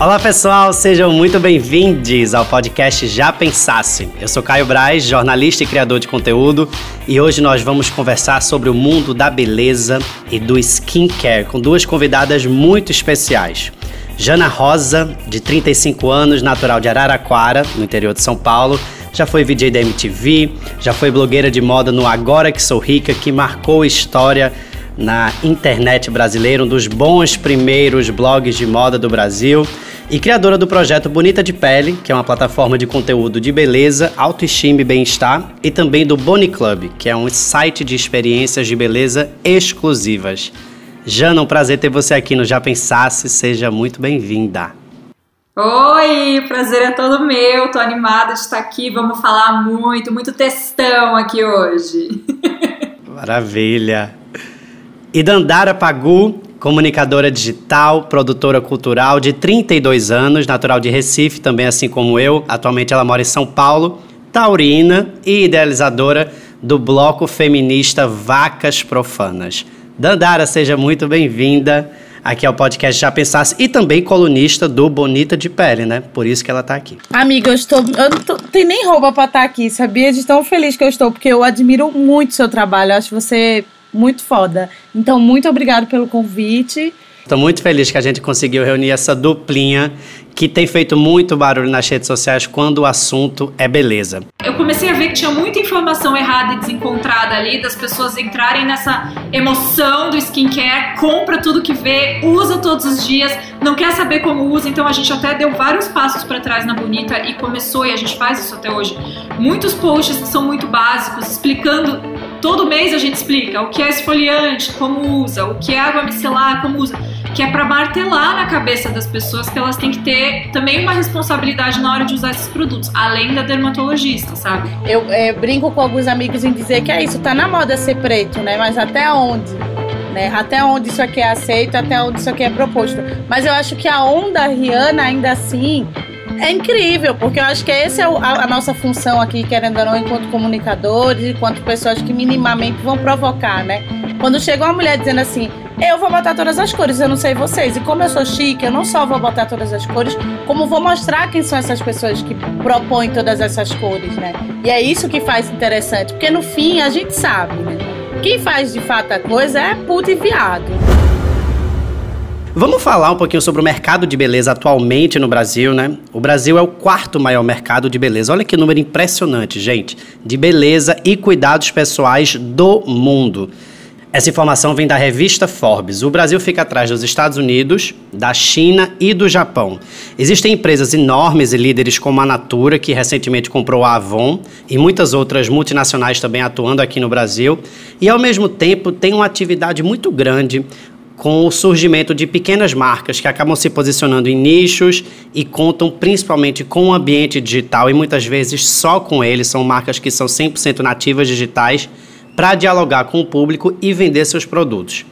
Olá pessoal, sejam muito bem-vindos ao podcast Já Pensasse. Eu sou Caio Braz, jornalista e criador de conteúdo, e hoje nós vamos conversar sobre o mundo da beleza e do skincare com duas convidadas muito especiais. Jana Rosa, de 35 anos, natural de Araraquara, no interior de São Paulo, já foi VJ da MTV, já foi blogueira de moda no Agora Que Sou Rica, que marcou história na internet brasileira, um dos bons primeiros blogs de moda do Brasil e criadora do projeto Bonita de Pele, que é uma plataforma de conteúdo de beleza, autoestima e bem-estar, e também do Boni Club, que é um site de experiências de beleza exclusivas. Jana, um prazer ter você aqui no Já Pensasse, seja muito bem-vinda. Oi, prazer é todo meu, tô animada de estar aqui, vamos falar muito, muito textão aqui hoje. Maravilha. E Dandara Pagu, comunicadora digital, produtora cultural de 32 anos, natural de Recife, também assim como eu. Atualmente ela mora em São Paulo, taurina e idealizadora do bloco feminista Vacas Profanas. Dandara, seja muito bem-vinda aqui ao podcast Já Pensasse e também colunista do Bonita de Pele, né? Por isso que ela tá aqui. Amiga, eu estou. Eu não tô, tenho nem roupa pra estar tá aqui, sabia? De tão feliz que eu estou, porque eu admiro muito o seu trabalho. Eu acho você muito foda. Então, muito obrigado pelo convite. Estou muito feliz que a gente conseguiu reunir essa duplinha que tem feito muito barulho nas redes sociais quando o assunto é beleza. Eu comecei a ver que tinha muita informação errada e desencontrada ali, das pessoas entrarem nessa emoção do skincare, compra tudo que vê, usa todos os dias, não quer saber como usa, então a gente até deu vários passos para trás na Bonita e começou, e a gente faz isso até hoje, muitos posts que são muito básicos, explicando Todo mês a gente explica o que é esfoliante, como usa, o que é água micelar, como usa, que é para martelar na cabeça das pessoas que elas têm que ter também uma responsabilidade na hora de usar esses produtos, além da dermatologista, sabe? Eu é, brinco com alguns amigos em dizer que é isso, tá na moda ser preto, né? Mas até onde? Né? Até onde isso aqui é aceito, até onde isso aqui é proposto. Mas eu acho que a onda Rihanna, ainda assim, é incrível, porque eu acho que essa é a, nossa função aqui, querendo ou não, enquanto comunicadores, enquanto pessoas que minimamente vão provocar, né? Quando chega uma mulher dizendo assim, eu vou botar todas as cores, eu não sei vocês. E como eu sou chique, eu não só vou botar todas as cores, como vou mostrar quem são essas pessoas que propõem todas essas cores, né? E é isso que faz interessante, porque no fim a gente sabe, né? Quem faz de fato a coisa é puta e viado. Vamos falar um pouquinho sobre o mercado de beleza atualmente no Brasil, né? O Brasil é o quarto maior mercado de beleza. Olha que número impressionante, gente, de beleza e cuidados pessoais do mundo. Essa informação vem da revista Forbes. O Brasil fica atrás dos Estados Unidos, da China e do Japão. Existem empresas enormes e líderes como a Natura, que recentemente comprou a Avon, e muitas outras multinacionais também atuando aqui no Brasil. E ao mesmo tempo tem uma atividade muito grande com o surgimento de pequenas marcas que acabam se posicionando em nichos e contam principalmente com o ambiente digital e muitas vezes só com ele, são marcas que são 100% nativas digitais para dialogar com o público e vender seus produtos.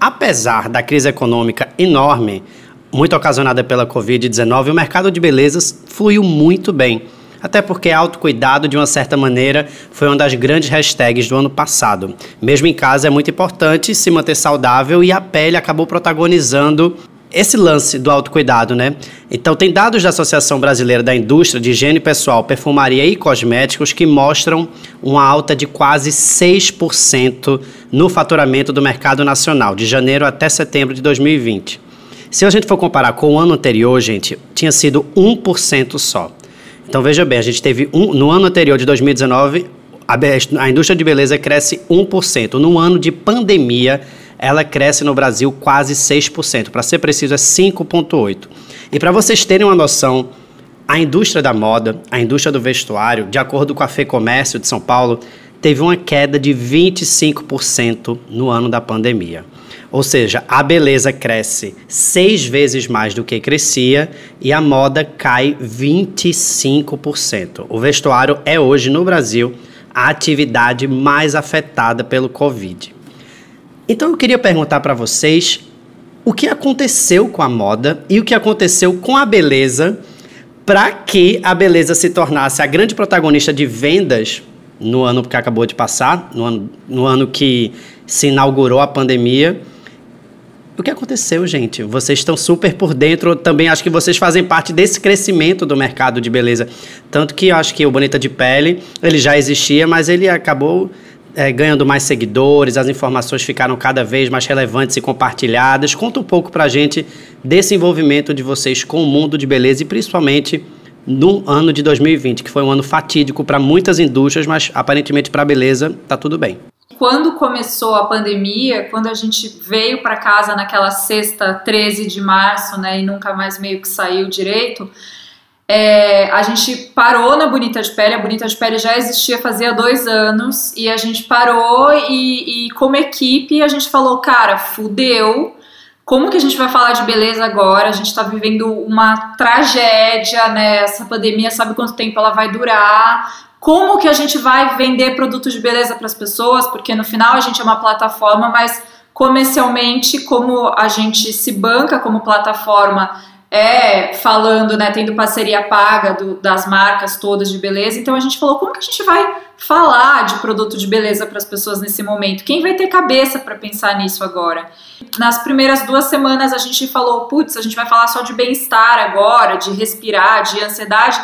Apesar da crise econômica enorme, muito ocasionada pela Covid-19, o mercado de belezas fluiu muito bem até porque autocuidado, de uma certa maneira, foi uma das grandes hashtags do ano passado. Mesmo em casa, é muito importante se manter saudável e a pele acabou protagonizando esse lance do autocuidado, né? Então, tem dados da Associação Brasileira da Indústria de Higiene Pessoal, Perfumaria e Cosméticos que mostram uma alta de quase 6% no faturamento do mercado nacional, de janeiro até setembro de 2020. Se a gente for comparar com o ano anterior, gente, tinha sido 1% só. Então veja bem, a gente teve um, no ano anterior de 2019, a, a indústria de beleza cresce 1%. No ano de pandemia, ela cresce no Brasil quase 6%. Para ser preciso, é 5,8%. E para vocês terem uma noção, a indústria da moda, a indústria do vestuário, de acordo com a FEComércio de São Paulo, teve uma queda de 25% no ano da pandemia. Ou seja, a beleza cresce seis vezes mais do que crescia e a moda cai 25%. O vestuário é hoje no Brasil a atividade mais afetada pelo Covid. Então eu queria perguntar para vocês o que aconteceu com a moda e o que aconteceu com a beleza para que a beleza se tornasse a grande protagonista de vendas no ano que acabou de passar, no ano, no ano que se inaugurou a pandemia O que aconteceu, gente? Vocês estão super por dentro. Também acho que vocês fazem parte desse crescimento do mercado de beleza. Tanto que acho que o Bonita de Pele, ele já existia, mas ele acabou é, ganhando mais seguidores, as informações ficaram cada vez mais relevantes e compartilhadas. Conta um pouco pra gente desse envolvimento de vocês com o mundo de beleza e principalmente no ano de 2020, que foi um ano fatídico para muitas indústrias, mas aparentemente para a beleza tá tudo bem quando começou a pandemia, quando a gente veio para casa naquela sexta 13 de março, né, e nunca mais meio que saiu direito, é, a gente parou na Bonita de Pele. A Bonita de Pele já existia fazia dois anos e a gente parou e, e como equipe a gente falou, cara, fudeu. Como que a gente vai falar de beleza agora? A gente está vivendo uma tragédia, né? Essa pandemia, sabe quanto tempo ela vai durar? Como que a gente vai vender produtos de beleza para as pessoas, porque no final a gente é uma plataforma, mas comercialmente, como a gente se banca como plataforma, é falando, né, tendo parceria paga do, das marcas todas de beleza, então a gente falou como que a gente vai falar de produto de beleza para as pessoas nesse momento? Quem vai ter cabeça para pensar nisso agora? Nas primeiras duas semanas a gente falou, putz, a gente vai falar só de bem-estar agora, de respirar, de ansiedade.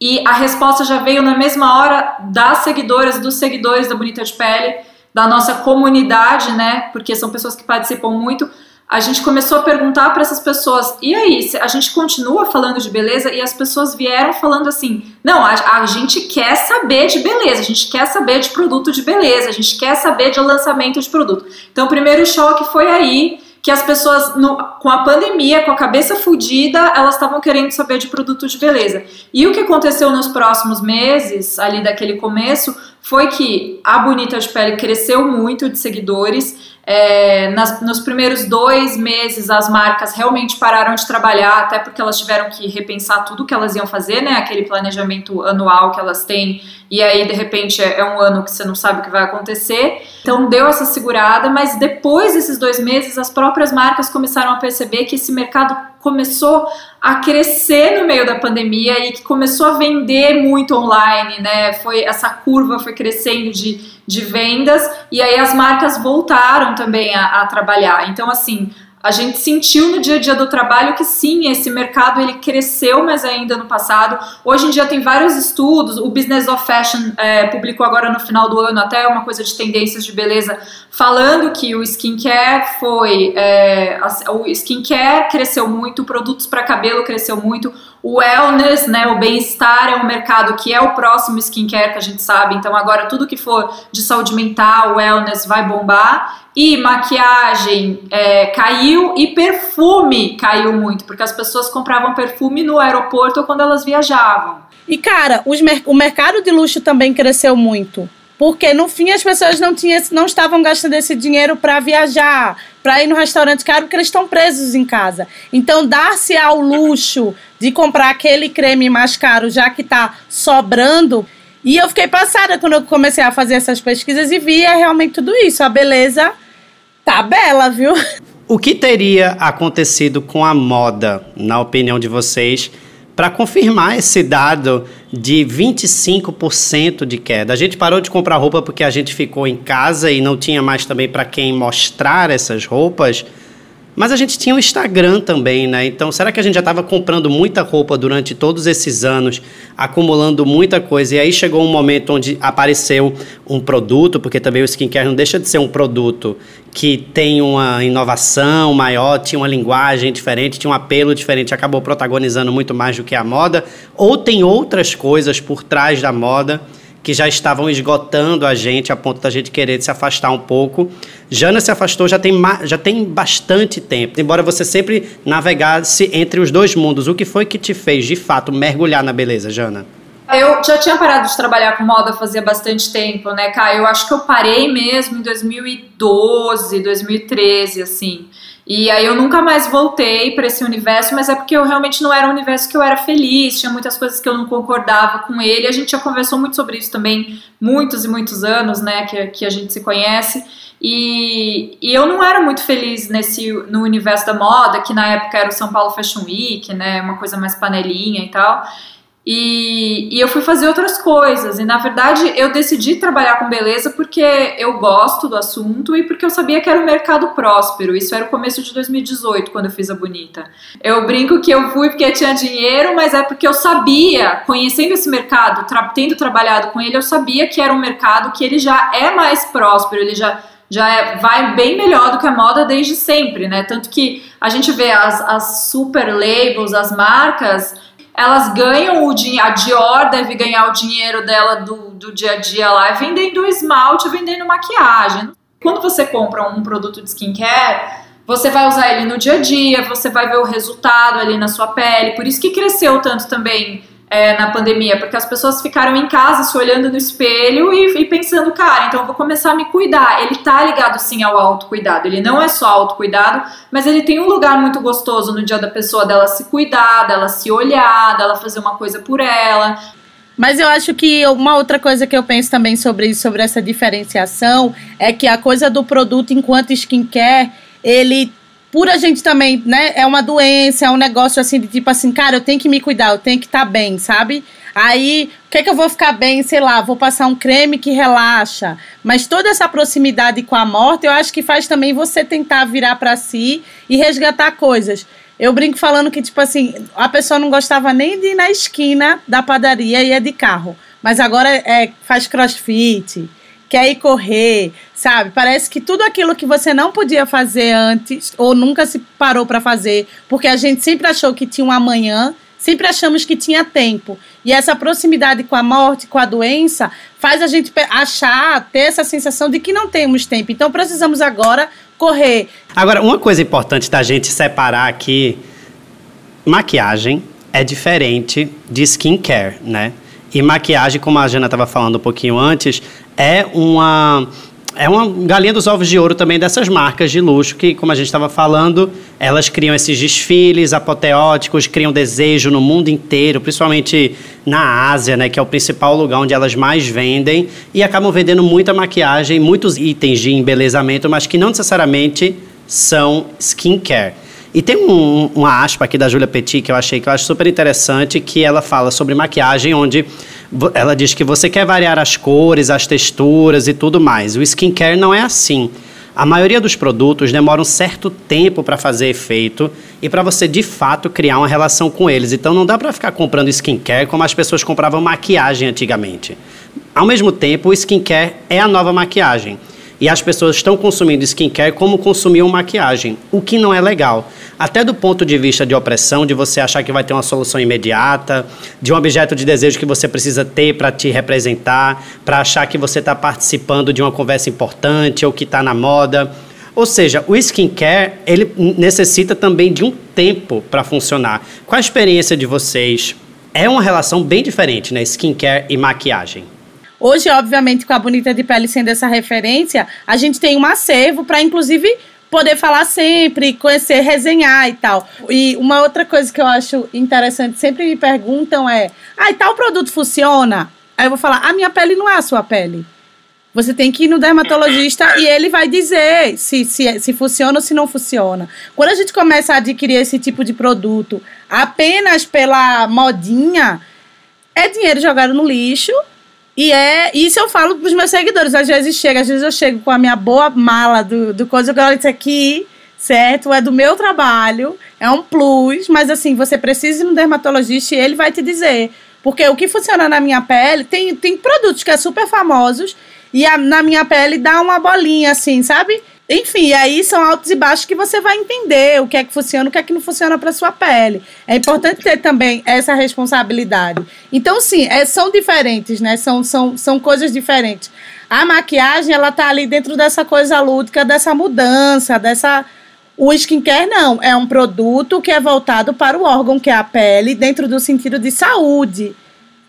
E a resposta já veio na mesma hora das seguidoras, dos seguidores da Bonita de Pele, da nossa comunidade, né? Porque são pessoas que participam muito. A gente começou a perguntar para essas pessoas: e aí, a gente continua falando de beleza? E as pessoas vieram falando assim: não, a, a gente quer saber de beleza, a gente quer saber de produto de beleza, a gente quer saber de lançamento de produto. Então, o primeiro choque foi aí que as pessoas, no, com a pandemia, com a cabeça fodida, elas estavam querendo saber de produto de beleza. E o que aconteceu nos próximos meses, ali daquele começo, foi que a Bonita de Pele cresceu muito de seguidores. É, nas, nos primeiros dois meses, as marcas realmente pararam de trabalhar, até porque elas tiveram que repensar tudo que elas iam fazer, né? Aquele planejamento anual que elas têm, e aí de repente é, é um ano que você não sabe o que vai acontecer. Então deu essa segurada, mas depois desses dois meses, as próprias marcas começaram a perceber que esse mercado começou a crescer no meio da pandemia e que começou a vender muito online, né? Foi essa curva foi crescendo de, de vendas e aí as marcas voltaram também a, a trabalhar. Então, assim, a gente sentiu no dia a dia do trabalho que sim, esse mercado ele cresceu, mas ainda no passado. Hoje em dia tem vários estudos, o Business of Fashion é, publicou agora no final do ano até uma coisa de tendências de beleza, falando que o skincare foi, é, o skincare cresceu muito, produtos para cabelo cresceu muito, o wellness, né, o bem-estar é um mercado que é o próximo skincare que a gente sabe, então agora tudo que for de saúde mental, wellness vai bombar e maquiagem é, caiu e perfume caiu muito, porque as pessoas compravam perfume no aeroporto ou quando elas viajavam. E cara, mer o mercado de luxo também cresceu muito. Porque no fim as pessoas não, tinham, não estavam gastando esse dinheiro para viajar, para ir no restaurante caro, porque eles estão presos em casa. Então, dar-se ao luxo de comprar aquele creme mais caro, já que está sobrando. E eu fiquei passada quando eu comecei a fazer essas pesquisas e via realmente tudo isso. A beleza Tá bela, viu? O que teria acontecido com a moda, na opinião de vocês, para confirmar esse dado de 25% de queda? A gente parou de comprar roupa porque a gente ficou em casa e não tinha mais também para quem mostrar essas roupas. Mas a gente tinha o Instagram também, né? Então, será que a gente já estava comprando muita roupa durante todos esses anos, acumulando muita coisa? E aí chegou um momento onde apareceu um produto, porque também o skincare não deixa de ser um produto que tem uma inovação maior, tinha uma linguagem diferente, tinha um apelo diferente, acabou protagonizando muito mais do que a moda, ou tem outras coisas por trás da moda que já estavam esgotando a gente a ponto da gente querer se afastar um pouco. Jana se afastou já tem, já tem bastante tempo, embora você sempre navegasse entre os dois mundos. O que foi que te fez, de fato, mergulhar na beleza, Jana? Eu já tinha parado de trabalhar com moda fazia bastante tempo, né, Caio? Eu acho que eu parei mesmo em 2012, 2013, assim. E aí eu nunca mais voltei para esse universo, mas é porque eu realmente não era um universo que eu era feliz, tinha muitas coisas que eu não concordava com ele. A gente já conversou muito sobre isso também, muitos e muitos anos, né, que, que a gente se conhece. E, e eu não era muito feliz nesse no universo da moda, que na época era o São Paulo Fashion Week, né, uma coisa mais panelinha e tal. E, e, eu fui fazer outras coisas. E na verdade eu decidi trabalhar com beleza porque eu gosto do assunto e porque eu sabia que era um mercado próspero. Isso era o começo de 2018, quando eu fiz a Bonita. Eu brinco que eu fui porque tinha dinheiro, mas é porque eu sabia, conhecendo esse mercado, tra tendo trabalhado com ele, eu sabia que era um mercado que ele já é mais próspero, ele já já é, vai bem melhor do que a moda desde sempre, né? Tanto que a gente vê as, as super labels, as marcas, elas ganham o dinheiro, a Dior deve ganhar o dinheiro dela do, do dia a dia lá vendendo esmalte, vendendo maquiagem. Quando você compra um produto de skincare, você vai usar ele no dia a dia, você vai ver o resultado ali na sua pele. Por isso que cresceu tanto também é, na pandemia, porque as pessoas ficaram em casa se olhando no espelho e, e, pensando, cara, então eu vou começar a me cuidar. Ele tá ligado sim ao autocuidado, ele não é só autocuidado, mas ele tem um lugar muito gostoso no dia da pessoa dela se cuidar, dela se olhar, dela fazer uma coisa por ela. Mas eu acho que uma outra coisa que eu penso também sobre isso, sobre essa diferenciação, é que a coisa do produto enquanto skincare, ele por a gente também, né, é uma doença, é um negócio assim de tipo assim, cara, eu tenho que me cuidar, eu tenho que estar tá bem, sabe? Aí, o que é que eu vou ficar bem, sei lá, vou passar um creme que relaxa. Mas toda essa proximidade com a morte, eu acho que faz também você tentar virar para si e resgatar coisas. Eu brinco falando que, tipo assim, a pessoa não gostava nem de ir na esquina da padaria e é de carro. Mas agora é, faz crossfit, quer ir correr, sabe? Parece que tudo aquilo que você não podia fazer antes ou nunca se parou para fazer, porque a gente sempre achou que tinha um amanhã, sempre achamos que tinha tempo. E essa proximidade com a morte, com a doença, faz a gente achar, ter essa sensação de que não temos tempo. Então precisamos agora correr. Agora, uma coisa importante da gente separar aqui, maquiagem é diferente de skincare, né? E maquiagem, como a Jana estava falando um pouquinho antes, é uma é uma galinha dos ovos de ouro também dessas marcas de luxo que, como a gente estava falando, elas criam esses desfiles apoteóticos, criam desejo no mundo inteiro, principalmente na Ásia, né, que é o principal lugar onde elas mais vendem, e acabam vendendo muita maquiagem, muitos itens de embelezamento, mas que não necessariamente são skincare. E tem um, uma aspa aqui da Julia Petit que eu achei que eu acho super interessante, que ela fala sobre maquiagem, onde ela diz que você quer variar as cores, as texturas e tudo mais. O skincare não é assim. A maioria dos produtos demora um certo tempo para fazer efeito e para você de fato criar uma relação com eles. Então não dá para ficar comprando skincare como as pessoas compravam maquiagem antigamente. Ao mesmo tempo, o skincare é a nova maquiagem. E as pessoas estão consumindo skincare como consumiam maquiagem, o que não é legal. Até do ponto de vista de opressão, de você achar que vai ter uma solução imediata, de um objeto de desejo que você precisa ter para te representar, para achar que você está participando de uma conversa importante ou que está na moda. Ou seja, o skincare ele necessita também de um tempo para funcionar. Qual a experiência de vocês? É uma relação bem diferente, né? Skincare e maquiagem. Hoje, obviamente, com a Bonita de Pele sendo essa referência, a gente tem um acervo para, inclusive, poder falar sempre, conhecer, resenhar e tal. E uma outra coisa que eu acho interessante, sempre me perguntam é: ah, e tal produto funciona? Aí eu vou falar: a minha pele não é a sua pele. Você tem que ir no dermatologista e ele vai dizer se, se, se funciona ou se não funciona. Quando a gente começa a adquirir esse tipo de produto apenas pela modinha, é dinheiro jogado no lixo e é isso eu falo pros meus seguidores. Às vezes chega, às vezes eu chego com a minha boa mala do, do coisa, eu falo, isso aqui, certo? É do meu trabalho, é um plus, mas assim, você precisa ir no dermatologista e ele vai te dizer. Porque o que funciona na minha pele, tem, tem produtos que é super famosos e a, na minha pele dá uma bolinha assim, sabe? Enfim, aí são altos e baixos que você vai entender o que é que funciona, o que é que não funciona para sua pele. É importante ter também essa responsabilidade. Então, sim, é, são diferentes, né? São, são, são coisas diferentes. A maquiagem, ela tá ali dentro dessa coisa lúdica, dessa mudança, dessa. O skincare não, é um produto que é voltado para o órgão que é a pele, dentro do sentido de saúde.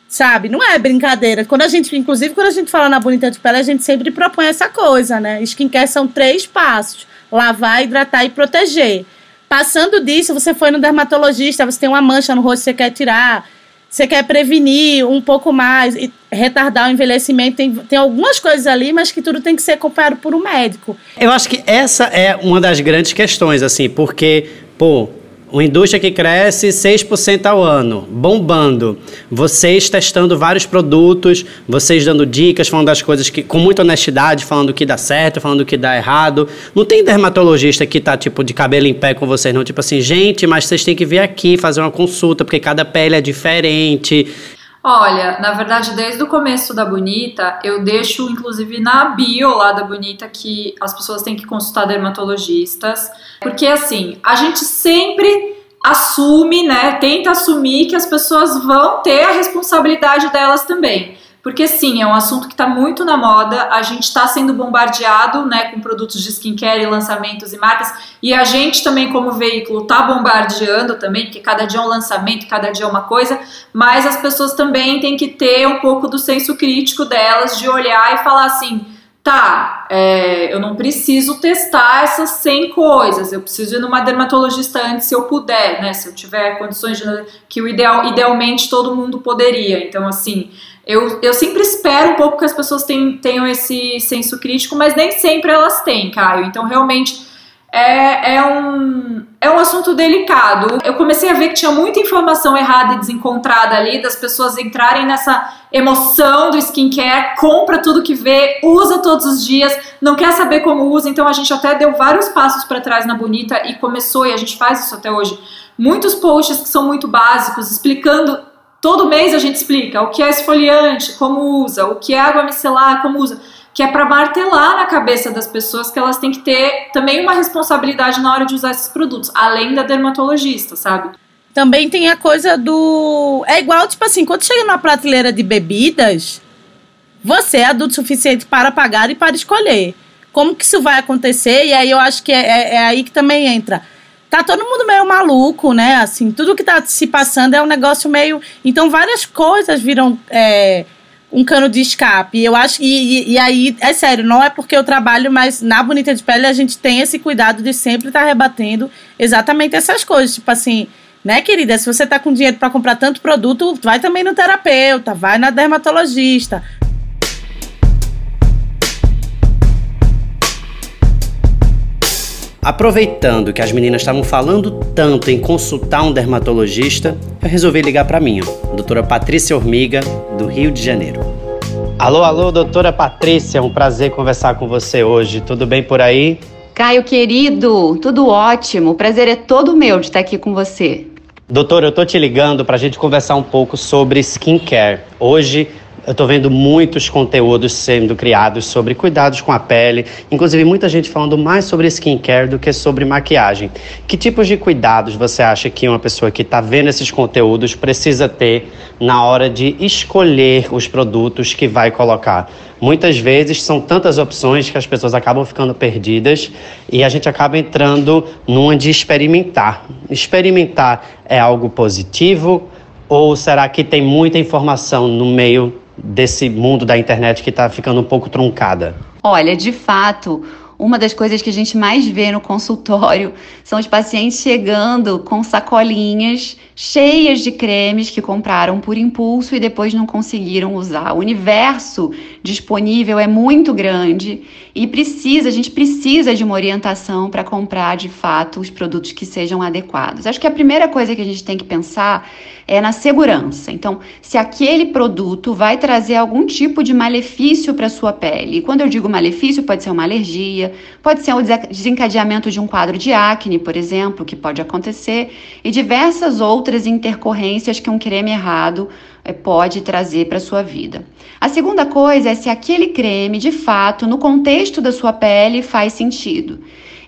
Sabe? Não é brincadeira. Quando a gente, inclusive, quando a gente fala na bonita de pele, a gente sempre propõe essa coisa, né? Skincare são três passos: lavar, hidratar e proteger. Passando disso, você foi no dermatologista, você tem uma mancha no rosto que você quer tirar, você quer prevenir um pouco mais, e retardar o envelhecimento. Tem, tem algumas coisas ali, mas que tudo tem que ser acompanhado por um médico. Eu acho que essa é uma das grandes questões, assim, porque, pô, Uma indústria que cresce 6% ao ano, bombando. Vocês testando vários produtos, vocês dando dicas, falando das coisas que, com muita honestidade, falando o que dá certo, falando o que dá errado. Não tem dermatologista que tá, tipo, de cabelo em pé com vocês, não. Tipo assim, gente, mas vocês têm que vir aqui fazer uma consulta, porque cada pele é diferente. Olha, na verdade, desde o começo da Bonita, eu deixo, inclusive, na bio lá da Bonita, que as pessoas têm que consultar dermatologistas. Porque, assim, a gente sempre assume, né, tenta assumir que as pessoas vão ter a responsabilidade delas também. Porque sim, é um assunto que está muito na moda, a gente está sendo bombardeado né, com produtos de skincare lançamentos e marcas, e a gente também, como veículo, está bombardeando também, porque cada dia é um lançamento, cada dia é uma coisa, mas as pessoas também têm que ter um pouco do senso crítico delas, de olhar e falar assim, tá, é, eu não preciso testar essas 100 coisas, eu preciso ir numa dermatologista antes se eu puder, né, se eu tiver condições de, que o ideal, idealmente todo mundo poderia, então assim eu, eu sempre espero um pouco que as pessoas tenham, esse senso crítico, mas nem sempre elas têm, Caio. Então, realmente, é, é, um, é um assunto delicado. Eu comecei a ver que tinha muita informação errada e desencontrada ali, das pessoas entrarem nessa emoção do skincare, compra tudo que vê, usa todos os dias, não quer saber como usa. Então, a gente até deu vários passos para trás na Bonita e começou, e a gente faz isso até hoje. Muitos posts que são muito básicos, explicando Todo mês a gente explica o que é esfoliante, como usa, o que é água micelar, como usa, que é para martelar na cabeça das pessoas que elas têm que ter também uma responsabilidade na hora de usar esses produtos, além da dermatologista, sabe? Também tem a coisa do. É igual, tipo assim, quando chega numa prateleira de bebidas, você é adulto suficiente para pagar e para escolher. Como que isso vai acontecer? E aí eu acho que é, é, é aí que também entra tá todo mundo meio maluco, né? Assim, tudo que tá se passando é um negócio meio. Então, várias coisas viram é, um cano de escape. Eu acho. E, e, aí, é sério, não é porque eu trabalho, mas na Bonita de Pele a gente tem esse cuidado de sempre estar tá rebatendo exatamente essas coisas. Tipo assim. Né, querida? Se você tá com dinheiro para comprar tanto produto, vai também no terapeuta, vai na dermatologista, Aproveitando que as meninas estavam falando tanto em consultar um dermatologista, eu resolvi ligar para mim, doutora Patrícia Hormiga, do Rio de Janeiro. Alô, alô, doutora Patrícia, é um prazer conversar com você hoje. Tudo bem por aí? Caio, querido, tudo ótimo. O prazer é todo meu de estar aqui com você. Doutora, eu tô te ligando para a gente conversar um pouco sobre skincare. Hoje eu estou vendo muitos conteúdos sendo criados sobre cuidados com a pele, inclusive muita gente falando mais sobre skincare do que sobre maquiagem. Que tipos de cuidados você acha que uma pessoa que está vendo esses conteúdos precisa ter na hora de escolher os produtos que vai colocar? Muitas vezes são tantas opções que as pessoas acabam ficando perdidas e a gente acaba entrando numa de experimentar. Experimentar é algo positivo? Ou será que tem muita informação no meio desse mundo da internet que está ficando um pouco truncada? Olha, de fato, uma das coisas que a gente mais vê no consultório são os pacientes chegando com sacolinhas cheias de cremes que compraram por impulso e depois não conseguiram usar. O universo disponível é muito grande e precisa, a gente precisa de uma orientação para comprar de fato os produtos que sejam adequados. Acho que a primeira coisa que a gente tem que pensar é na segurança. Então, se aquele produto vai trazer algum tipo de malefício para sua pele. E quando eu digo malefício, pode ser uma alergia, pode ser o desencadeamento de um quadro de acne, por exemplo, que pode acontecer, e diversas outras intercorrências que um creme errado eh, pode trazer para sua vida. A segunda coisa é se aquele creme, de fato, no contexto da sua pele, faz sentido.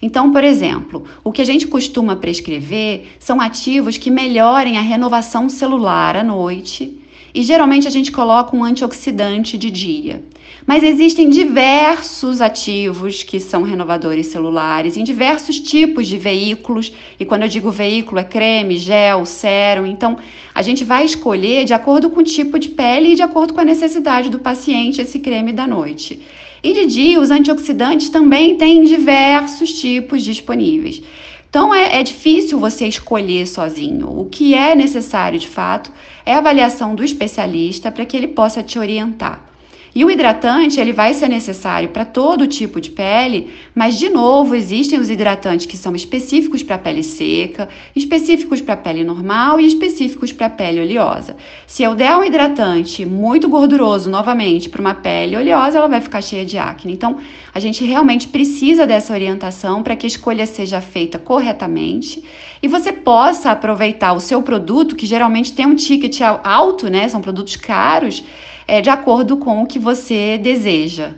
Então, por exemplo, o que a gente costuma prescrever são ativos que melhorem a renovação celular à noite e geralmente a gente coloca um antioxidante de dia. Mas existem diversos ativos que são renovadores celulares em diversos tipos de veículos, e quando eu digo veículo é creme, gel, sérum, então a gente vai escolher de acordo com o tipo de pele e de acordo com a necessidade do paciente esse creme da noite. E de dia, os antioxidantes também têm diversos tipos disponíveis. Então é, é, difícil você escolher sozinho. O que é necessário de fato é a avaliação do especialista para que ele possa te orientar. E o hidratante, ele vai ser necessário para todo tipo de pele, mas de novo, existem os hidratantes que são específicos para pele seca, específicos para pele normal e específicos para pele oleosa. Se eu der um hidratante muito gorduroso novamente para uma pele oleosa, ela vai ficar cheia de acne. Então, a gente realmente precisa dessa orientação para que a escolha seja feita corretamente e você possa aproveitar o seu produto, que geralmente tem um ticket alto, né? São produtos caros é, de acordo com o que você deseja.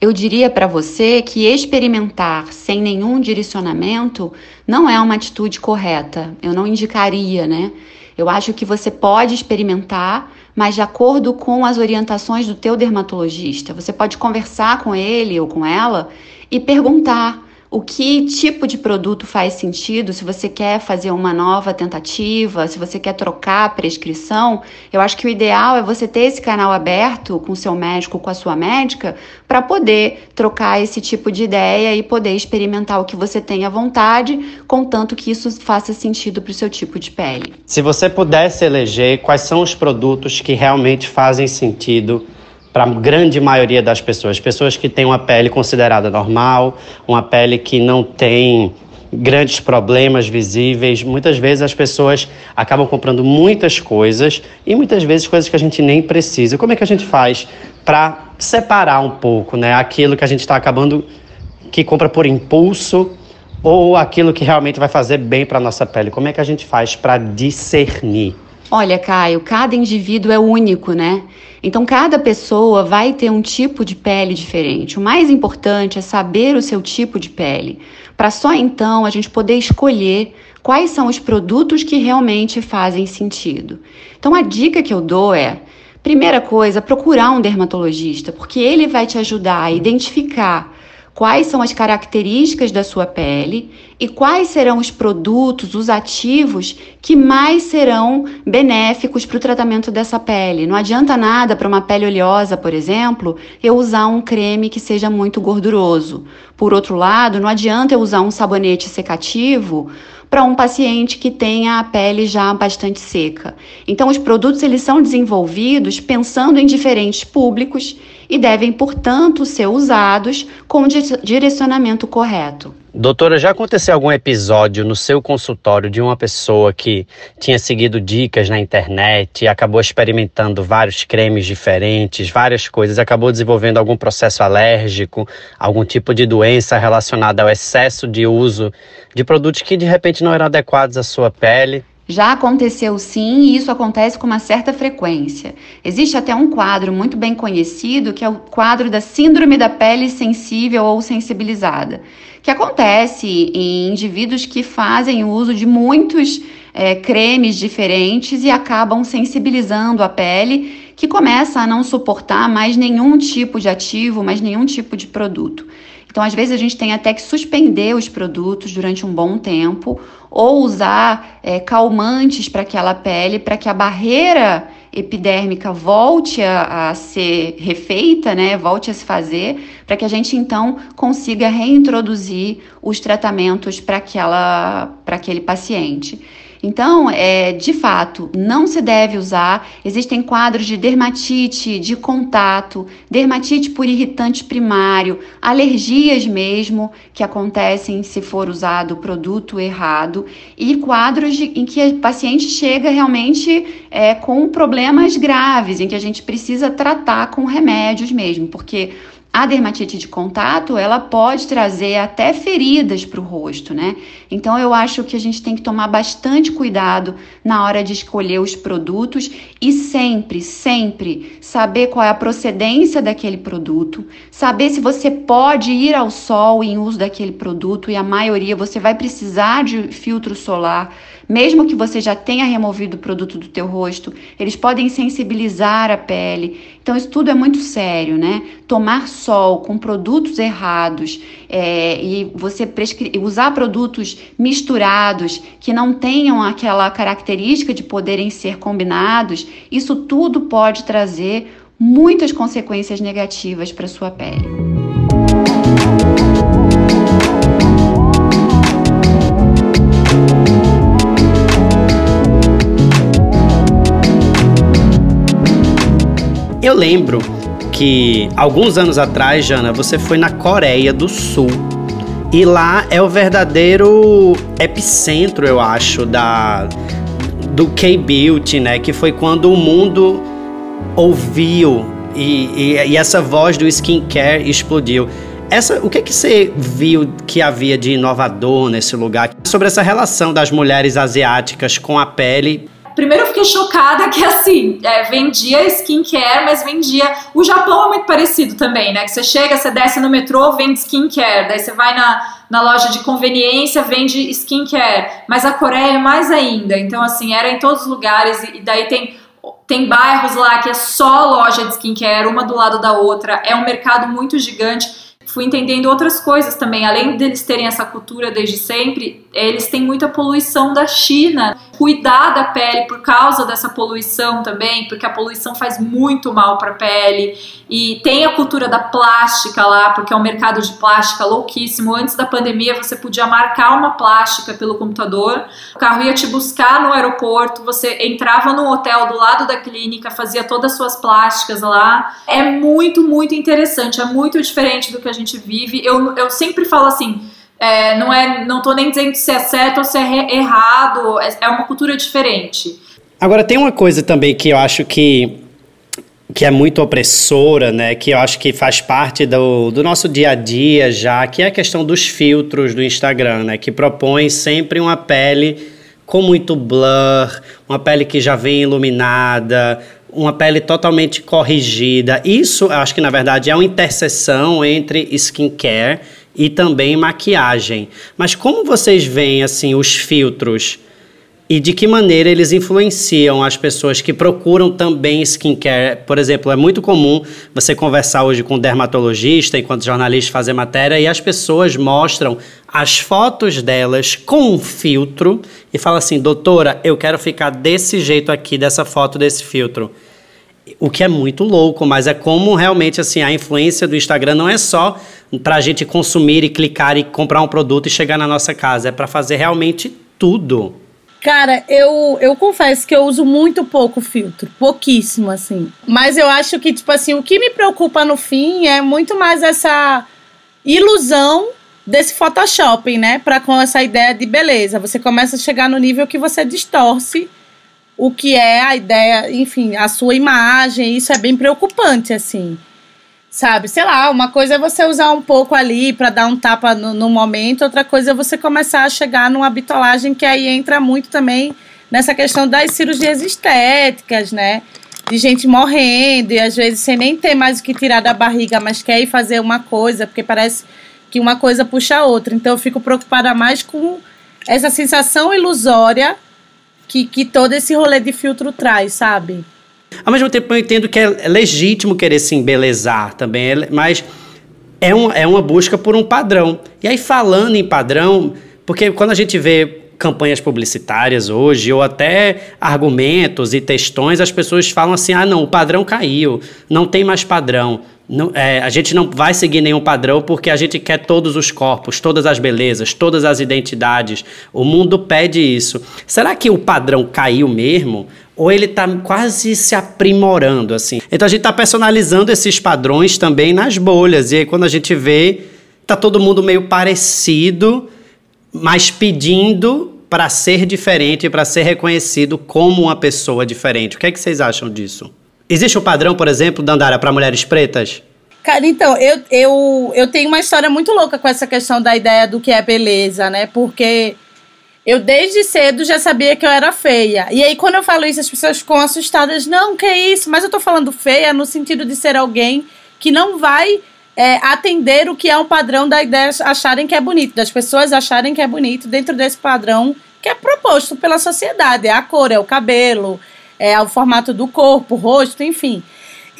Eu diria para você que experimentar sem nenhum direcionamento não é uma atitude correta. Eu não indicaria, né? Eu acho que você pode experimentar, mas de acordo com as orientações do teu dermatologista. Você pode conversar com ele ou com ela e perguntar: o que tipo de produto faz sentido, se você quer fazer uma nova tentativa, se você quer trocar a prescrição, eu acho que o ideal é você ter esse canal aberto com seu médico, com a sua médica, para poder trocar esse tipo de ideia e poder experimentar o que você tem à vontade, contanto que isso faça sentido para o seu tipo de pele. Se você pudesse eleger quais são os produtos que realmente fazem sentido para a grande maioria das pessoas. Pessoas que têm uma pele considerada normal, uma pele que não tem grandes problemas visíveis. Muitas vezes as pessoas acabam comprando muitas coisas e muitas vezes coisas que a gente nem precisa. Como é que a gente faz para separar um pouco, né, aquilo que a gente está acabando que compra por impulso ou aquilo que realmente vai fazer bem para nossa pele? Como é que a gente faz para discernir? Olha, Caio, cada indivíduo é único, né? Então, cada pessoa vai ter um tipo de pele diferente. O mais importante é saber o seu tipo de pele, para só então a gente poder escolher quais são os produtos que realmente fazem sentido. Então, a dica que eu dou é: primeira coisa, procurar um dermatologista, porque ele vai te ajudar a identificar quais são as características da sua pele e quais serão os produtos, os ativos que mais serão benéficos para o tratamento dessa pele. Não adianta nada para uma pele oleosa, por exemplo, eu usar um creme que seja muito gorduroso. Por outro lado, não adianta eu usar um sabonete secativo para um paciente que tenha a pele já bastante seca. Então, os produtos eles são desenvolvidos pensando em diferentes públicos e devem, portanto, ser usados com o direcionamento correto. Doutora, já aconteceu algum episódio no seu consultório de uma pessoa que tinha seguido dicas na internet e acabou experimentando vários cremes diferentes, várias coisas, acabou desenvolvendo algum processo alérgico, algum tipo de doença relacionada ao excesso de uso de produtos que de repente não eram adequados à sua pele? Já aconteceu sim, e isso acontece com uma certa frequência. Existe até um quadro muito bem conhecido, que é o quadro da Síndrome da Pele Sensível ou Sensibilizada, que acontece em indivíduos que fazem uso de muitos é, cremes diferentes e acabam sensibilizando a pele, que começa a não suportar mais nenhum tipo de ativo, mais nenhum tipo de produto. Então, às vezes, a gente tem até que suspender os produtos durante um bom tempo ou usar é, calmantes para aquela pele, para que a barreira epidérmica volte a, a, ser refeita, né, volte a se fazer, para que a gente então consiga reintroduzir os tratamentos para aquele paciente. Então, é, de fato, não se deve usar. Existem quadros de dermatite de contato, dermatite por irritante primário, alergias mesmo que acontecem se for usado o produto errado e quadros de, em que o paciente chega realmente é, com problemas graves, em que a gente precisa tratar com remédios mesmo, porque a dermatite de contato, ela pode trazer até feridas para o rosto, né? Então eu acho que a gente tem que tomar bastante cuidado na hora de escolher os produtos e sempre, sempre saber qual é a procedência daquele produto, saber se você pode ir ao sol em uso daquele produto e a maioria você vai precisar de filtro solar mesmo que você já tenha removido o produto do teu rosto, eles podem sensibilizar a pele. Então isso tudo é muito sério, né? Tomar sol com produtos errados é, e você usar produtos misturados que não tenham aquela característica de poderem ser combinados, isso tudo pode trazer muitas consequências negativas para sua pele. Lembro que alguns anos atrás, Jana, você foi na Coreia do Sul. E lá é o verdadeiro epicentro, eu acho, da do K-Beauty, né? Que foi quando o mundo ouviu e, e, e, essa voz do skincare explodiu. Essa, o que, que você viu que havia de inovador nesse lugar? Sobre essa relação das mulheres asiáticas com a pele Primeiro eu fiquei chocada que assim, é, vendia skincare, mas vendia. O Japão é muito parecido também, né? Que você chega, você desce no metrô, vende skincare. Daí você vai na, na loja de conveniência, vende skincare. Mas a Coreia é mais ainda. Então, assim, era em todos os lugares. E daí tem tem bairros lá que é só loja de skincare, uma do lado da outra. É um mercado muito gigante fui entendendo outras coisas também. Além deles terem essa cultura desde sempre, eles têm muita poluição da China. Cuidar da pele por causa dessa poluição também, porque a poluição faz muito mal para a pele. E tem a cultura da plástica lá, porque é um mercado de plástica louquíssimo. Antes da pandemia, você podia marcar uma plástica pelo computador, o carro ia te buscar no aeroporto, você entrava no hotel do lado da clínica, fazia todas as suas plásticas lá. É muito, muito interessante, é muito diferente do que a gente vive. Eu, eu sempre falo assim. É, não é, não tô nem dizendo se é certo ou se é errado, é, é uma cultura diferente. Agora tem uma coisa também que eu acho que que é muito opressora, né? Que eu acho que faz parte do, do nosso dia a dia já, que é a questão dos filtros do Instagram, né? Que propõe sempre uma pele com muito blur, uma pele que já vem iluminada, uma pele totalmente corrigida. Isso, eu acho que na verdade é uma interseção entre skincare e também maquiagem. Mas como vocês veem assim os filtros e de que maneira eles influenciam as pessoas que procuram também skincare? Por exemplo, é muito comum você conversar hoje com um dermatologista, enquanto jornalista fazer matéria, e as pessoas mostram as fotos delas com um filtro e falam assim: doutora, eu quero ficar desse jeito aqui, dessa foto, desse filtro. O que é muito louco, mas é como realmente assim a influência do Instagram não é só para a gente consumir e clicar e comprar um produto e chegar na nossa casa, é para fazer realmente tudo. Cara, eu, eu confesso que eu uso muito pouco filtro, pouquíssimo, assim. Mas eu acho que, tipo assim, o que me preocupa no fim é muito mais essa ilusão desse Photoshop, né? Pra com essa ideia de beleza. Você começa a chegar no nível que você distorce o que é a ideia, enfim, a sua imagem. Isso é bem preocupante, assim sabe? Sei lá, uma coisa é você usar um pouco ali para dar um tapa no, no, momento, outra coisa é você começar a chegar numa bitolagem que aí entra muito também nessa questão das cirurgias estéticas, né? De gente morrendo e às vezes sem nem ter mais o que tirar da barriga, mas quer ir fazer uma coisa, porque parece que uma coisa puxa a outra. Então eu fico preocupada mais com essa sensação ilusória que, que todo esse rolê de filtro traz, sabe? Ao mesmo tempo, eu entendo que é legítimo querer se embelezar também, é mas é, um, é uma busca por um padrão. E aí, falando em padrão, porque quando a gente vê campanhas publicitárias hoje, ou até argumentos e textões, as pessoas falam assim: ah, não, o padrão caiu, não tem mais padrão. Não, é, a gente não vai seguir nenhum padrão porque a gente quer todos os corpos, todas as belezas, todas as identidades. O mundo pede isso. Será que o padrão caiu mesmo? Ou ele está quase se aprimorando, assim? Então a gente está personalizando esses padrões também nas bolhas. E aí quando a gente vê, tá todo mundo meio parecido, mas pedindo para ser diferente, para ser reconhecido como uma pessoa diferente. O que é que vocês acham disso? Existe um padrão, por exemplo, Dandara, para mulheres pretas? Cara, então, eu, eu, eu tenho uma história muito louca com essa questão da ideia do que é beleza, né? Porque eu desde cedo já sabia que eu era feia. E aí, quando eu falo isso, as pessoas ficam assustadas. Não, que isso? Mas eu tô falando feia no sentido de ser alguém que não vai é, atender o que é um padrão da ideia acharem que é bonito, das pessoas acharem que é bonito dentro desse padrão que é proposto pela sociedade. É a cor, é o cabelo, é, o formato do corpo, o rosto, enfim.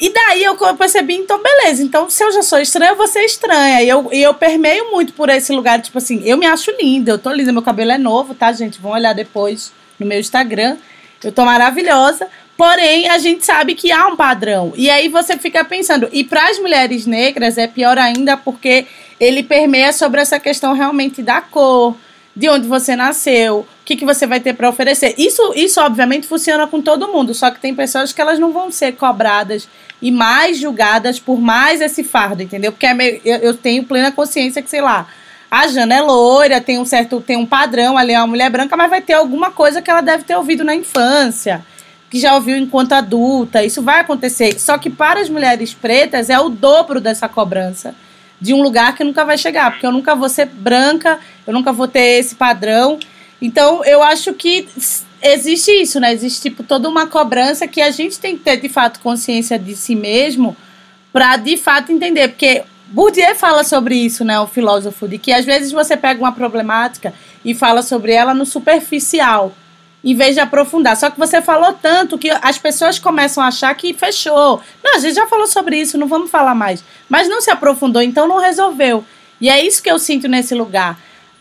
E daí eu percebi, então, beleza. Então, se eu já sou estranha, eu vou ser estranha. E eu, e eu permeio muito por esse lugar, tipo assim, eu me acho linda, eu tô linda, meu cabelo é novo, tá, gente? Vão olhar depois no meu Instagram. Eu tô maravilhosa. Porém, a gente sabe que há um padrão. E aí você fica pensando, e para as mulheres negras é pior ainda porque ele permeia sobre essa questão realmente da cor, de onde você nasceu, o que, que você vai ter para oferecer. Isso, isso, obviamente, funciona com todo mundo, só que tem pessoas que elas não vão ser cobradas e mais julgadas por mais esse fardo, entendeu? Porque é meio, eu, eu tenho plena consciência que, sei lá, a Jana é loira, tem um certo, tem um padrão ali, é uma mulher branca, mas vai ter alguma coisa que ela deve ter ouvido na infância, que já ouviu enquanto adulta. Isso vai acontecer. Só que para as mulheres pretas é o dobro dessa cobrança de um lugar que nunca vai chegar, porque eu nunca vou ser branca, eu nunca vou ter esse padrão. Então, eu acho que existe isso, né? Existe tipo toda uma cobrança que a gente tem que ter de fato consciência de si mesmo para de fato entender, porque Bourdieu fala sobre isso, né, o filósofo, de que às vezes você pega uma problemática e fala sobre ela no superficial, em vez de aprofundar. Só que você falou tanto que as pessoas começam a achar que fechou. Não, a gente já falou sobre isso, não vamos falar mais. Mas não se aprofundou, então não resolveu. E é isso que eu sinto nesse lugar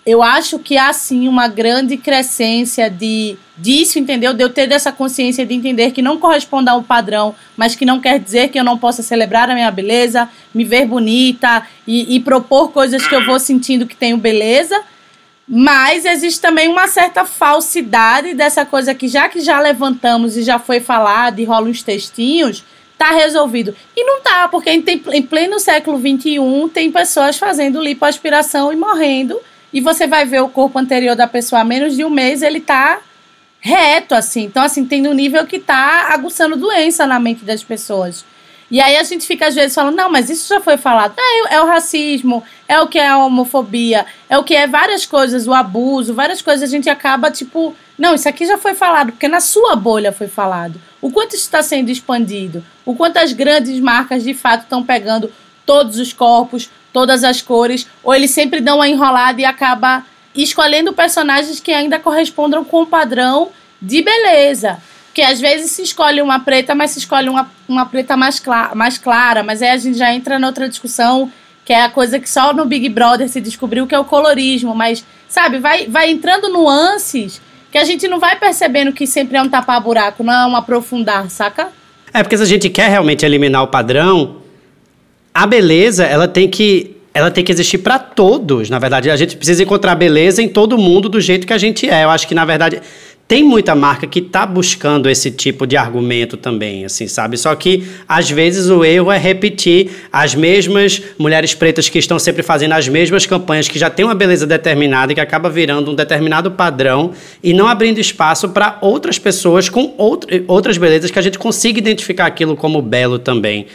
eu acho que há sim uma grande crescência de disso, entendeu? De eu ter dessa consciência de entender que não corresponde a um padrão, mas que não quer dizer que eu não possa celebrar a minha beleza, me ver bonita e, e propor coisas que eu vou sentindo que tenho beleza. Mas existe também uma certa falsidade dessa coisa que já que já levantamos e já foi falado e rola uns textinhos, tá resolvido. E não tá, porque em, em pleno século XXI tem pessoas fazendo lipoaspiração e morrendo e você vai ver o corpo anterior da pessoa há menos de um mês, ele tá reto, assim. Então, assim, tem um nível que tá aguçando doença na mente das pessoas. E aí a gente fica às vezes falando, não, mas isso já foi falado. É, é o racismo, é o que é a homofobia, é o que é várias coisas, o abuso, várias coisas a gente acaba, tipo, não, isso aqui já foi falado, porque na sua bolha foi falado. O quanto isso está sendo expandido, o quanto as grandes marcas de fato estão pegando todos os corpos, todas as cores, ou eles sempre dão uma enrolada e acaba escolhendo personagens que ainda correspondam com o padrão de beleza. Porque às vezes se escolhe uma preta, mas se escolhe uma, uma preta mais, clara, mais clara. Mas aí a gente já entra noutra discussão, que é a coisa que só no Big Brother se descobriu, que é o colorismo. Mas, sabe, vai, vai entrando nuances que a gente não vai percebendo que sempre é um tapar-buraco, não é um aprofundar, saca? É, porque se a gente quer realmente eliminar o padrão, a beleza, ela tem que ela tem que existir para todos. Na verdade, a gente precisa encontrar beleza em todo mundo do jeito que a gente é. Eu acho que na verdade tem muita marca que está buscando esse tipo de argumento também, assim, sabe? Só que às vezes o erro é repetir as mesmas mulheres pretas que estão sempre fazendo as mesmas campanhas que já tem uma beleza determinada e que acaba virando um determinado padrão e não abrindo espaço para outras pessoas com outras belezas que a gente consiga identificar aquilo como belo também.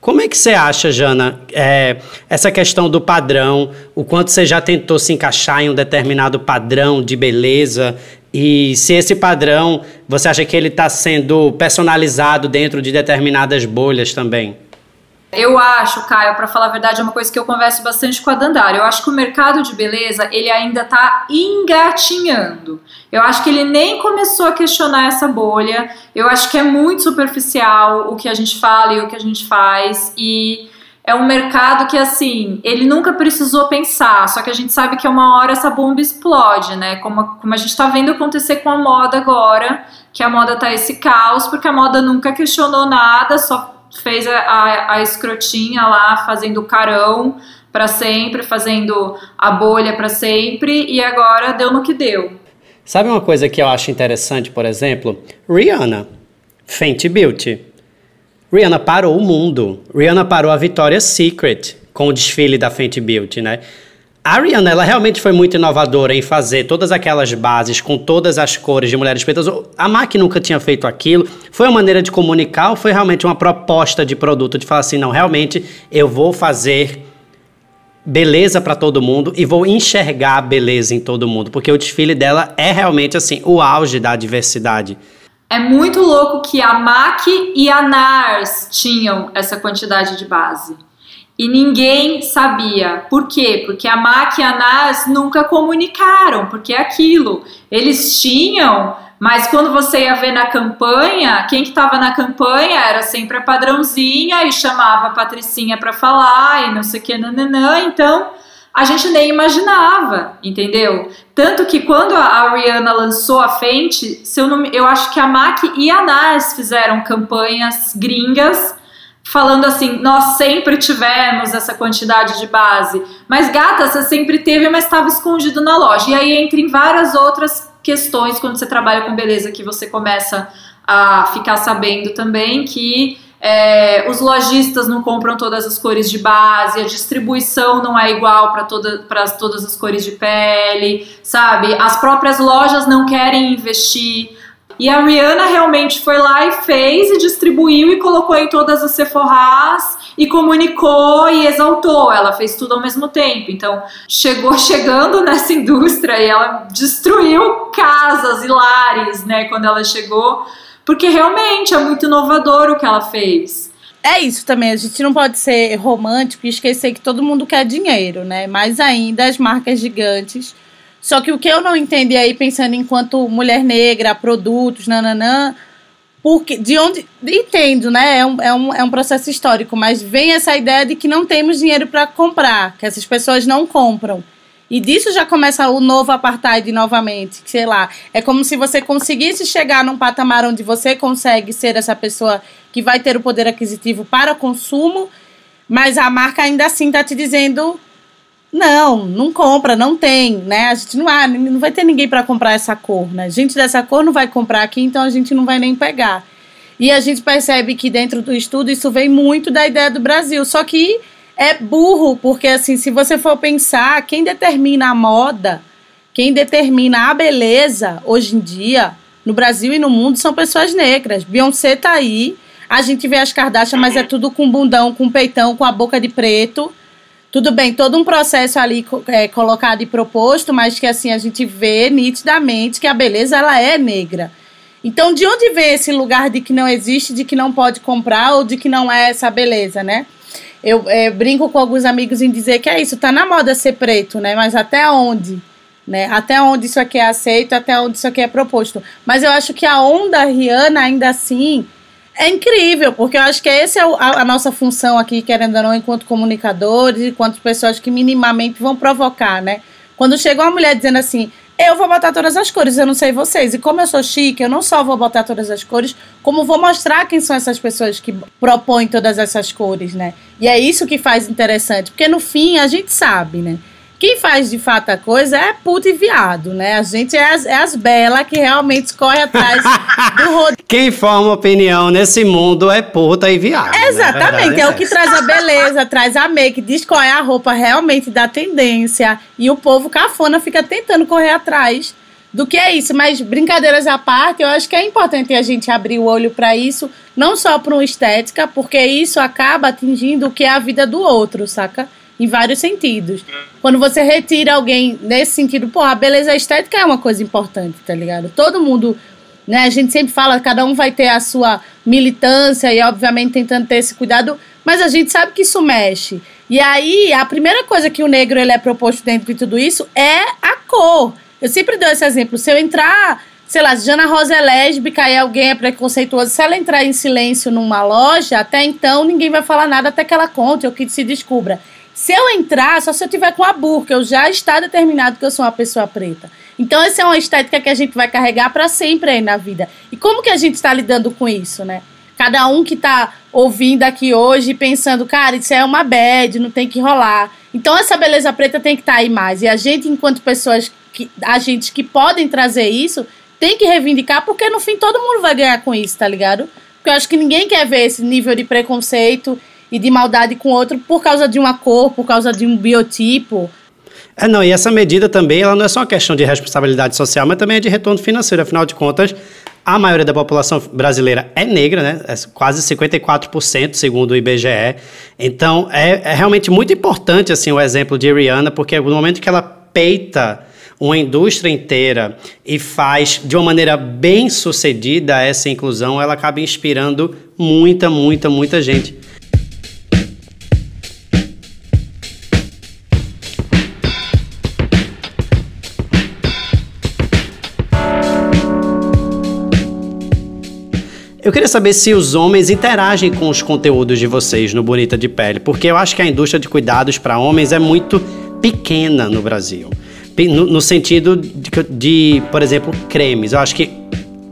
Como é que você acha, Jana, é, essa questão do padrão, o quanto você já tentou se encaixar em um determinado padrão de beleza e se esse padrão, você acha que ele está sendo personalizado dentro de determinadas bolhas também? Eu acho, Caio, para falar a verdade, é uma coisa que eu converso bastante com a Dandara. Eu acho que o mercado de beleza, ele ainda está engatinhando. Eu acho que ele nem começou a questionar essa bolha. Eu acho que é muito superficial o que a gente fala e o que a gente faz. E é um mercado que, assim, ele nunca precisou pensar. Só que a gente sabe que uma hora essa bomba explode, né? Como, como a gente está vendo acontecer com a moda agora, que a moda tá esse caos, porque a moda nunca questionou nada, só fez a, a, a escrotinha lá fazendo carão para sempre, fazendo a bolha para sempre e agora deu no que deu. Sabe uma coisa que eu acho interessante, por exemplo? Rihanna, Fenty Beauty. Rihanna parou o mundo. Rihanna parou a Victoria's Secret com o desfile da Fenty Beauty, né? A Rihanna, ela realmente foi muito inovadora em fazer todas aquelas bases com todas as cores de mulheres pretas. A MAC nunca tinha feito aquilo. Foi uma maneira de comunicar ou foi realmente uma proposta de produto de falar assim, não, realmente eu vou fazer beleza para todo mundo e vou enxergar a beleza em todo mundo, porque o desfile dela é realmente assim, o auge da diversidade. É muito louco que a MAC e a NARS tinham essa quantidade de base e ninguém sabia. Por quê? Porque a MAC e a NAS nunca comunicaram, porque é aquilo. Eles tinham, mas quando você ia ver na campanha, quem que estava na campanha era sempre a padrãozinha e chamava a Patricinha para falar e não sei o que, nananã. Então, a gente nem imaginava, entendeu? Tanto que quando a Rihanna lançou a Fenty, se eu, eu acho que a MAC e a NAS fizeram campanhas gringas falando assim, nós sempre tivemos essa quantidade de base, mas gata, você sempre teve, mas estava escondido na loja. E aí entra em várias outras questões quando você trabalha com beleza que você começa a ficar sabendo também que é, os lojistas não compram todas as cores de base, a distribuição não é igual para toda, todas as cores de pele, sabe? As próprias lojas não querem investir. E a Rihanna realmente foi lá e fez e distribuiu e colocou em todas as Sephorás e comunicou e exaltou. Ela fez tudo ao mesmo tempo. Então, chegou chegando nessa indústria e ela destruiu casas e lares, né, quando ela chegou, porque realmente é muito inovador o que ela fez. É isso também, a gente não pode ser romântico e esquecer que todo mundo quer dinheiro, né? Mais ainda as marcas gigantes só que o que eu não entendi aí, pensando enquanto mulher negra, produtos, nananã, porque, de onde. Entendo, né? É um, é, um, é um processo histórico, mas vem essa ideia de que não temos dinheiro para comprar, que essas pessoas não compram. E disso já começa o novo apartheid novamente, sei lá. É como se você conseguisse chegar num patamar onde você consegue ser essa pessoa que vai ter o poder aquisitivo para consumo, mas a marca ainda assim está te dizendo não, não compra, não tem, né? A gente não, ah, não vai ter ninguém para comprar essa cor, né? Gente dessa cor não vai comprar aqui, então a gente não vai nem pegar. E a gente percebe que dentro do estudo isso vem muito da ideia do Brasil, só que é burro, porque assim, se você for pensar, quem determina a moda, quem determina a beleza hoje em dia, no Brasil e no mundo, são pessoas negras. Beyoncé tá aí, a gente vê as Kardashian, mas é tudo com bundão, com peitão, com a boca de preto tudo bem, todo um processo ali é, colocado e proposto, mas que assim a gente vê nitidamente que a beleza ela é negra. Então, de onde vem esse lugar de que não existe, de que não pode comprar ou de que não é essa beleza, né? Eu é, brinco com alguns amigos em dizer que é isso, tá na moda ser preto, né? Mas até onde? Né? Até onde isso aqui é aceito, até onde isso aqui é proposto. Mas eu acho que a onda Rihanna, ainda assim, é incrível, porque eu acho que essa é a, a, nossa função aqui, querendo ou não, enquanto comunicadores, enquanto pessoas que minimamente vão provocar, né? Quando chega uma mulher dizendo assim, eu vou botar todas as cores, eu não sei vocês. E como eu sou chique, eu não só vou botar todas as cores, como vou mostrar quem são essas pessoas que propõem todas essas cores, né? E é isso que faz interessante, porque no fim a gente sabe, né? Quem faz de fato a coisa é puta e viado, né? A gente é as, é as belas que realmente corre atrás do rodo. Quem forma opinião nesse mundo é puta e viado. Né? Exatamente, né? é, é o que traz a beleza, traz a make, diz qual é a roupa realmente da tendência. E o povo cafona fica tentando correr atrás do que é isso. Mas brincadeiras à parte, eu acho que é importante a gente abrir o olho para isso, não só para uma estética, porque isso acaba atingindo o que é a vida do outro, saca? Em vários sentidos. Quando você retira alguém nesse sentido, pô, a beleza estética é uma coisa importante, tá ligado? Todo mundo, né, a gente sempre fala, cada um vai ter a sua militância e obviamente tentando ter esse cuidado, mas a gente sabe que isso mexe. E aí, a primeira coisa que o negro ele é proposto dentro de tudo isso é a cor. Eu sempre dou esse exemplo. Se eu entrar, sei lá, Jana Rosa é lésbica e alguém é preconceituoso, se ela entrar em silêncio numa loja, até então ninguém vai falar nada até que ela conte ou que se descubra. Se eu entrar, só se eu tiver com a burca, eu já está determinado que eu sou uma pessoa preta. Então, essa é uma estética que a gente vai carregar para sempre aí na vida. E como que a gente está lidando com isso, né? Cada um que está ouvindo aqui hoje pensando, cara, isso é uma bad, não tem que rolar. Então, essa beleza preta tem que estar tá aí mais. E a gente, enquanto pessoas, que, agentes que podem trazer isso, tem que reivindicar, porque no fim todo mundo vai ganhar com isso, tá ligado? Porque eu acho que ninguém quer ver esse nível de preconceito e de maldade com outro por causa de uma cor, por causa de um biotipo. É, não, e essa medida também, ela não é só uma questão de responsabilidade social, mas também é de retorno financeiro. Afinal de contas, a maioria da população brasileira é negra, né? É quase 54%, segundo o IBGE. Então, é, é realmente muito importante, assim, o exemplo de Rihanna, porque no momento que ela peita uma indústria inteira e faz de uma maneira bem sucedida essa inclusão, ela acaba inspirando muita, muita, muita gente. Eu queria saber se os homens interagem com os conteúdos de vocês no Bonita de Pele, porque eu acho que a indústria de cuidados para homens é muito pequena no Brasil. No, no sentido de, de, por exemplo, cremes. Eu acho que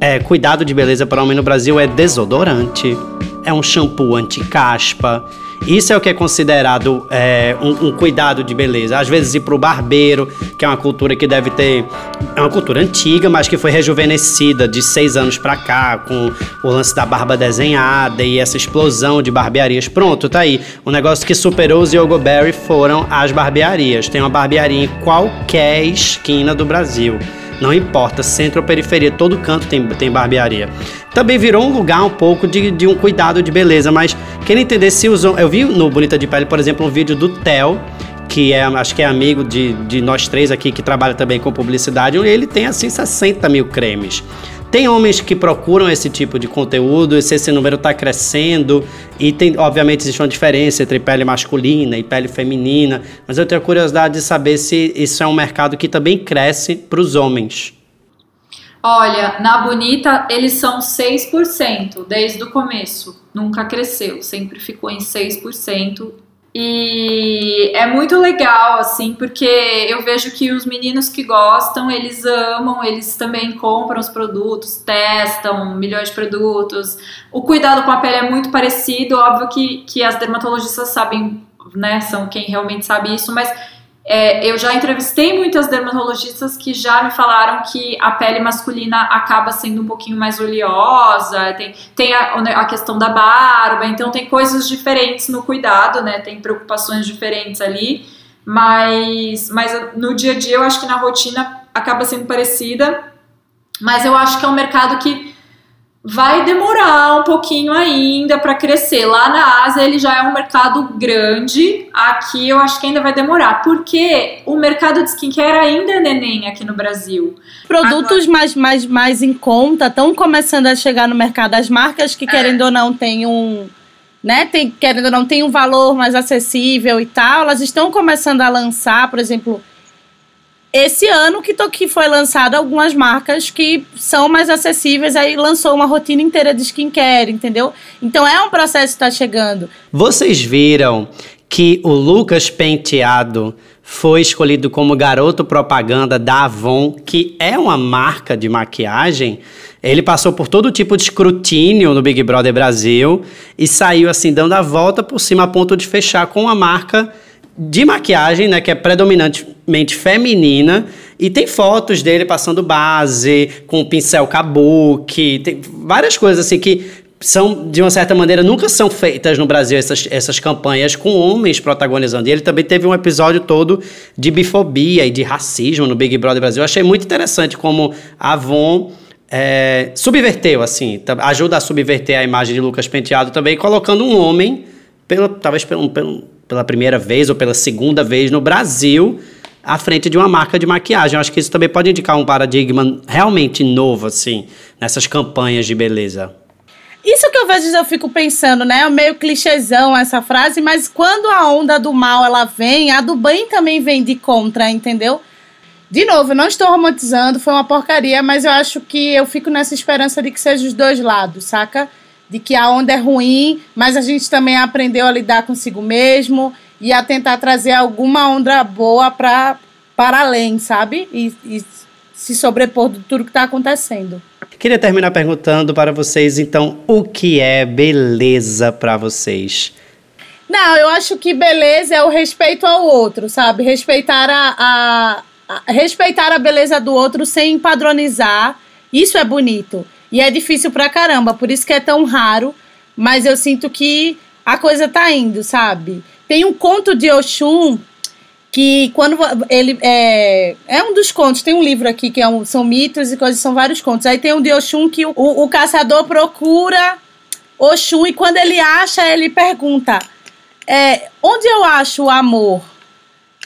é, cuidado de beleza para homem no Brasil é desodorante, é um shampoo anti-caspa. Isso é o que é considerado é, um, um, cuidado de beleza. Às vezes ir para o barbeiro, que é uma cultura que deve ter. É uma cultura antiga, mas que foi rejuvenescida de seis anos para cá, com o lance da barba desenhada e essa explosão de barbearias. Pronto, tá aí. O negócio que superou os Yogo Berry foram as barbearias. Tem uma barbearia em qualquer esquina do Brasil. Não importa, centro ou periferia, todo canto tem, tem barbearia. Também virou um lugar um pouco de, de um cuidado de beleza, mas quem entender se usam. Eu vi no Bonita de Pele, por exemplo, um vídeo do Theo, que é, acho que é amigo de, de nós três aqui, que trabalha também com publicidade, ele tem assim 60 mil cremes. Tem homens que procuram esse tipo de conteúdo, se esse número está crescendo, e tem, obviamente, existe uma diferença entre pele masculina e pele feminina, mas eu tenho curiosidade de saber se isso é um mercado que também cresce para os homens. Olha, na Bonita eles são 6% desde o começo, nunca cresceu, sempre ficou em 6%. E é muito legal, assim, porque eu vejo que os meninos que gostam, eles amam, eles também compram os produtos, testam milhões de produtos. O cuidado com a pele é muito parecido, óbvio que, que as dermatologistas sabem, né, são quem realmente sabe isso, mas é, eu já entrevistei muitas dermatologistas que já me falaram que a pele masculina acaba sendo um pouquinho mais oleosa, tem, tem a, a, questão da barba, então tem coisas diferentes no cuidado, né? Tem preocupações diferentes ali, mas, mas no dia a dia eu acho que na rotina acaba sendo parecida, mas eu acho que é um mercado que vai demorar um pouquinho ainda para crescer. Lá na Ásia ele já é um mercado grande, aqui eu acho que ainda vai demorar, porque o mercado de skincare ainda é neném aqui no Brasil. Produtos Agora... mais, mais, mais em conta estão começando a chegar no mercado. As marcas que, querendo é. ou não, têm um. Né, tem, querendo ou não, tem um valor mais acessível e tal, elas estão começando a lançar, por exemplo, esse ano que, que foi lançado algumas marcas que são mais acessíveis, aí lançou uma rotina inteira de skincare, entendeu? Então é um processo que está chegando. Vocês viram que o Lucas Penteado foi escolhido como garoto propaganda da Avon, que é uma marca de maquiagem. Ele passou por todo tipo de escrutínio no Big Brother Brasil e saiu assim dando a volta por cima a ponto de fechar com uma marca de maquiagem, né, que é predominantemente feminina, e tem fotos dele passando base, com pincel kabuki, tem várias coisas assim que são, de uma certa maneira, nunca são feitas no Brasil essas, essas campanhas com homens protagonizando. E ele também teve um episódio todo de bifobia e de racismo no Big Brother Brasil. Eu achei muito interessante como a Avon é, subverteu, assim, ajuda a subverter a imagem de Lucas Penteado também, colocando um homem, pelo, talvez pelo, pelo pela primeira vez ou pela segunda vez no Brasil à frente de uma marca de maquiagem. Eu acho que isso também pode indicar um paradigma realmente novo, assim, nessas campanhas de beleza. Isso que eu vejo, eu fico pensando, né? É meio clichêzão essa frase, mas quando a onda do mal ela vem, a do bem também vem de contra, entendeu? De novo, eu não estou romantizando, foi uma porcaria, mas eu acho que eu fico nessa esperança de que seja os dois lados, saca? De que a onda é ruim, mas a gente também aprendeu a lidar consigo mesmo e a tentar trazer alguma onda boa para para além, sabe? E, e se sobrepor de tudo que está acontecendo. Queria terminar perguntando para vocês, então, o que é beleza para vocês? Não, eu acho que beleza é o respeito ao outro, sabe? Respeitar a, a, a respeitar a beleza do outro sem padronizar. Isso é bonito. E é difícil pra caramba, por isso que é tão raro. Mas eu sinto que a coisa tá indo, sabe? Tem um conto de Oxum que quando ele é, é um dos contos, tem um livro aqui que é um, são mitos e coisas, são vários contos. Aí tem um de Oxum que o, o caçador procura Oxum e quando ele acha, ele pergunta: é, onde eu acho o amor?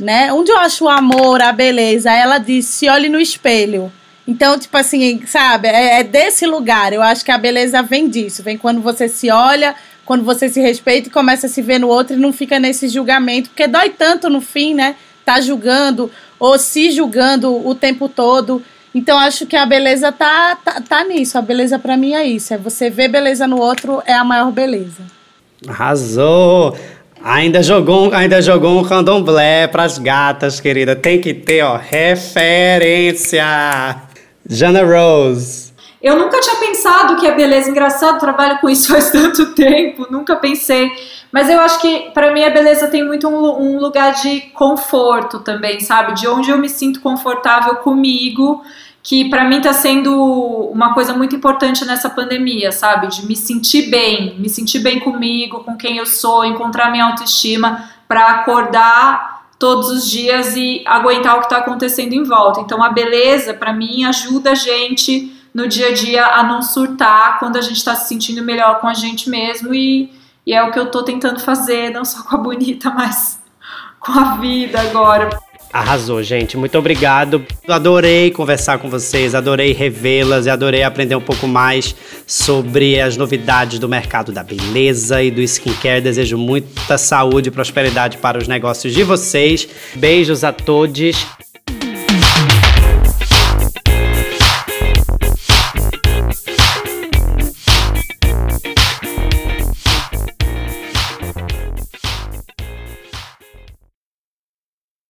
Né? Onde eu acho o amor, a beleza? Ela diz: se olhe no espelho. Então, tipo assim, sabe, é, é, desse lugar. Eu acho que a beleza vem disso. Vem quando você se olha, quando você se respeita e começa a se ver no outro e não fica nesse julgamento. Porque dói tanto no fim, né? Tá julgando ou se julgando o tempo todo. Então, acho que a beleza tá, tá, tá nisso. A beleza para mim é isso. É você ver beleza no outro é a maior beleza. Arrasou! Ainda jogou, ainda jogou um candomblé pras gatas, querida. Tem que ter, ó, referência. Jana Rose. Eu nunca tinha pensado que a beleza engraçado, trabalho com isso faz tanto tempo, nunca pensei. Mas eu acho que para mim a beleza tem muito um, um, lugar de conforto também, sabe? De onde eu me sinto confortável comigo, que para mim tá sendo uma coisa muito importante nessa pandemia, sabe? De me sentir bem, me sentir bem comigo, com quem eu sou, encontrar minha autoestima para acordar todos os dias e aguentar o que está acontecendo em volta. Então a beleza para mim ajuda a gente no dia a dia a não surtar quando a gente está se sentindo melhor com a gente mesmo e, e é o que eu estou tentando fazer, não só com a bonita, mas com a vida agora. Arrasou, gente. Muito obrigado. Adorei conversar com vocês, adorei revê-las e adorei aprender um pouco mais sobre as novidades do mercado da beleza e do skincare. Desejo muita saúde e prosperidade para os negócios de vocês. Beijos a todos.